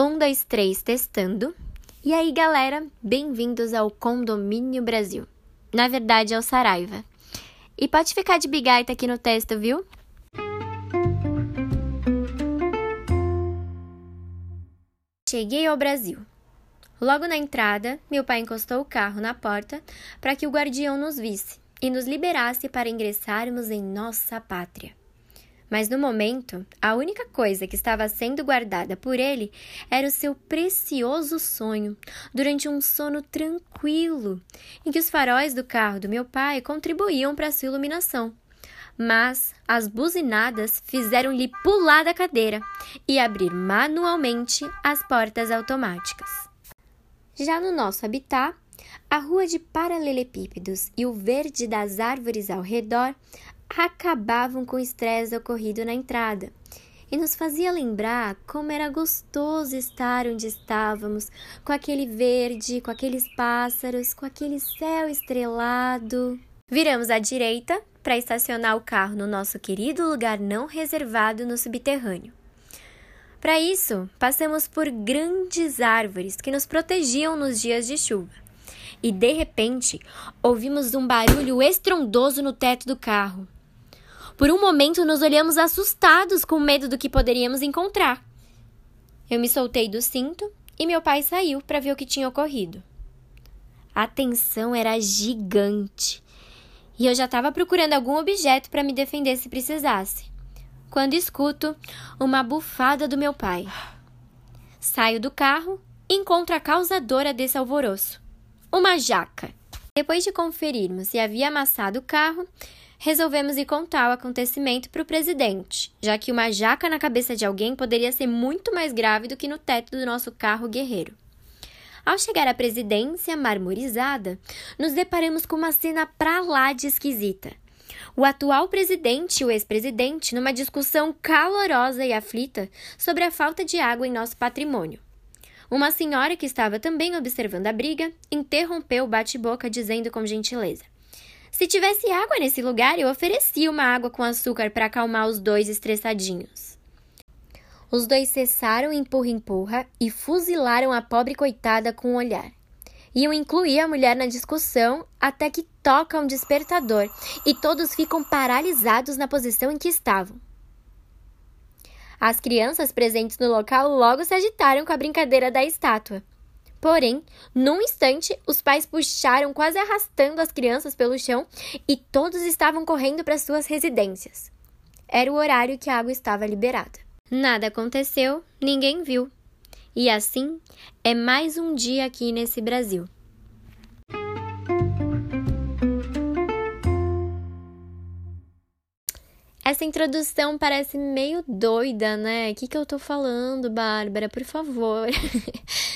Um, dois, três, testando. E aí, galera, bem-vindos ao Condomínio Brasil. Na verdade, é o Saraiva. E pode ficar de bigaita aqui no texto, viu? Cheguei ao Brasil. Logo na entrada, meu pai encostou o carro na porta para que o guardião nos visse e nos liberasse para ingressarmos em nossa pátria. Mas no momento, a única coisa que estava sendo guardada por ele era o seu precioso sonho, durante um sono tranquilo, em que os faróis do carro do meu pai contribuíam para sua iluminação. Mas as buzinadas fizeram-lhe pular da cadeira e abrir manualmente as portas automáticas. Já no nosso habitat, a rua de paralelepípedos e o verde das árvores ao redor acabavam com o estresse ocorrido na entrada e nos fazia lembrar como era gostoso estar onde estávamos, com aquele verde, com aqueles pássaros, com aquele céu estrelado. Viramos à direita para estacionar o carro no nosso querido lugar não reservado no subterrâneo. Para isso, passamos por grandes árvores que nos protegiam nos dias de chuva. E de repente, ouvimos um barulho estrondoso no teto do carro. Por um momento, nos olhamos assustados com medo do que poderíamos encontrar. Eu me soltei do cinto e meu pai saiu para ver o que tinha ocorrido. A tensão era gigante e eu já estava procurando algum objeto para me defender se precisasse quando escuto uma bufada do meu pai. Saio do carro e encontro a causadora desse alvoroço: uma jaca. Depois de conferirmos se havia amassado o carro, resolvemos ir contar o acontecimento para o presidente, já que uma jaca na cabeça de alguém poderia ser muito mais grave do que no teto do nosso carro guerreiro. Ao chegar à presidência marmorizada, nos deparamos com uma cena pra lá de esquisita o atual presidente e o ex-presidente numa discussão calorosa e aflita sobre a falta de água em nosso patrimônio. Uma senhora que estava também observando a briga interrompeu o bate-boca dizendo com gentileza: Se tivesse água nesse lugar, eu oferecia uma água com açúcar para acalmar os dois estressadinhos. Os dois cessaram empurra-empurra e fuzilaram a pobre coitada com um olhar iam incluir a mulher na discussão até que toca um despertador e todos ficam paralisados na posição em que estavam. As crianças presentes no local logo se agitaram com a brincadeira da estátua. Porém, num instante, os pais puxaram, quase arrastando as crianças pelo chão, e todos estavam correndo para suas residências. Era o horário que a água estava liberada. Nada aconteceu, ninguém viu. E assim é mais um dia aqui nesse Brasil. Essa introdução parece meio doida, né? O que, que eu tô falando, Bárbara? Por favor.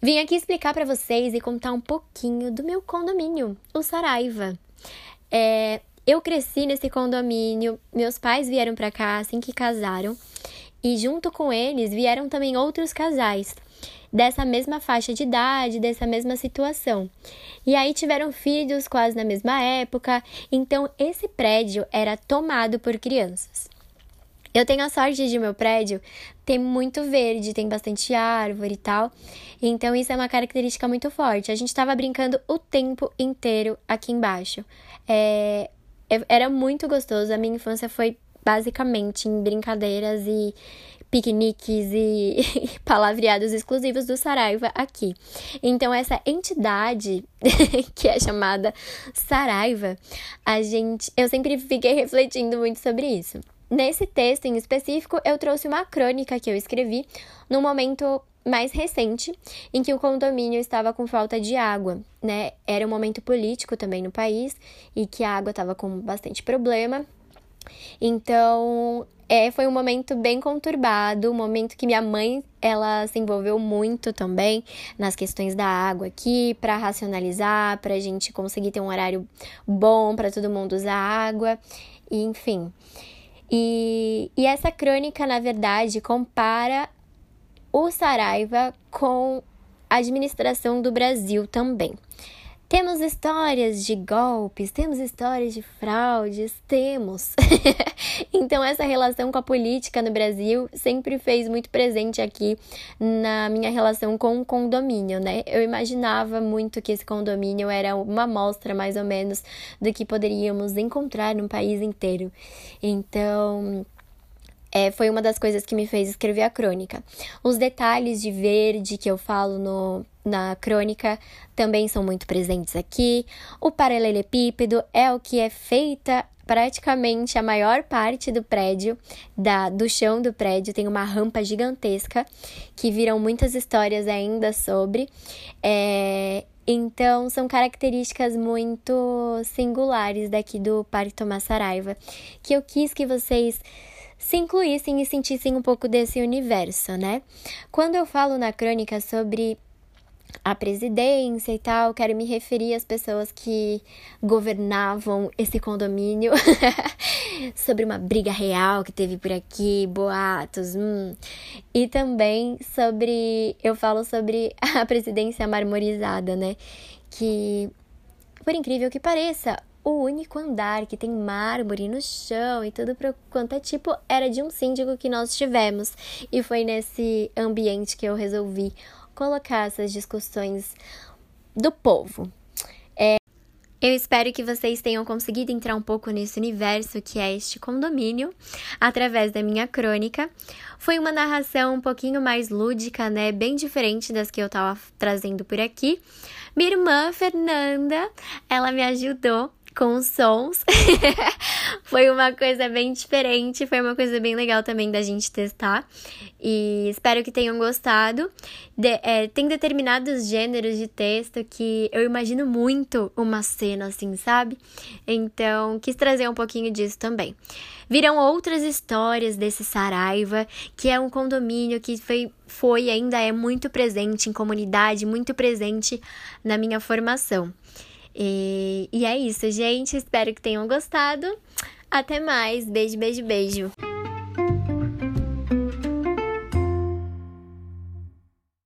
Vim aqui explicar para vocês e contar um pouquinho do meu condomínio, o Saraiva. É, eu cresci nesse condomínio, meus pais vieram para cá assim que casaram e junto com eles vieram também outros casais dessa mesma faixa de idade, dessa mesma situação. E aí tiveram filhos quase na mesma época, então esse prédio era tomado por crianças. Eu tenho a sorte de meu prédio ter muito verde, tem bastante árvore e tal. Então isso é uma característica muito forte. A gente estava brincando o tempo inteiro aqui embaixo. É, era muito gostoso. A minha infância foi basicamente em brincadeiras e piqueniques e palavreados exclusivos do Saraiva aqui. Então, essa entidade que é chamada Saraiva, a gente, eu sempre fiquei refletindo muito sobre isso. Nesse texto em específico, eu trouxe uma crônica que eu escrevi no momento mais recente, em que o condomínio estava com falta de água, né? Era um momento político também no país e que a água estava com bastante problema. Então, é, foi um momento bem conturbado, um momento que minha mãe ela se envolveu muito também nas questões da água aqui para racionalizar, para a gente conseguir ter um horário bom para todo mundo usar água, e, enfim. E, e essa crônica, na verdade, compara o Saraiva com a administração do Brasil também. Temos histórias de golpes, temos histórias de fraudes, temos. então, essa relação com a política no Brasil sempre fez muito presente aqui na minha relação com o condomínio, né? Eu imaginava muito que esse condomínio era uma amostra, mais ou menos, do que poderíamos encontrar no país inteiro. Então é, foi uma das coisas que me fez escrever a crônica. Os detalhes de verde que eu falo no, na crônica também são muito presentes aqui. O paralelepípedo é o que é feita praticamente a maior parte do prédio, da, do chão do prédio, tem uma rampa gigantesca que viram muitas histórias ainda sobre. É, então, são características muito singulares daqui do Parque Tomás Saraiva, que eu quis que vocês se incluíssem e sentissem um pouco desse universo, né? Quando eu falo na crônica sobre a presidência e tal, quero me referir às pessoas que governavam esse condomínio, sobre uma briga real que teve por aqui, boatos, hum. e também sobre, eu falo sobre a presidência marmorizada, né, que, por incrível que pareça, o único andar que tem mármore no chão e tudo para quanto é tipo era de um síndico que nós tivemos. E foi nesse ambiente que eu resolvi colocar essas discussões do povo. É, eu espero que vocês tenham conseguido entrar um pouco nesse universo que é este condomínio através da minha crônica. Foi uma narração um pouquinho mais lúdica, né? Bem diferente das que eu tava trazendo por aqui. Minha irmã Fernanda, ela me ajudou com sons. foi uma coisa bem diferente, foi uma coisa bem legal também da gente testar. E espero que tenham gostado. De, é, tem determinados gêneros de texto que eu imagino muito uma cena assim, sabe? Então, quis trazer um pouquinho disso também. Viram outras histórias desse Saraiva, que é um condomínio que foi, foi e ainda é muito presente em comunidade, muito presente na minha formação. E, e é isso, gente. Espero que tenham gostado. Até mais. Beijo, beijo, beijo.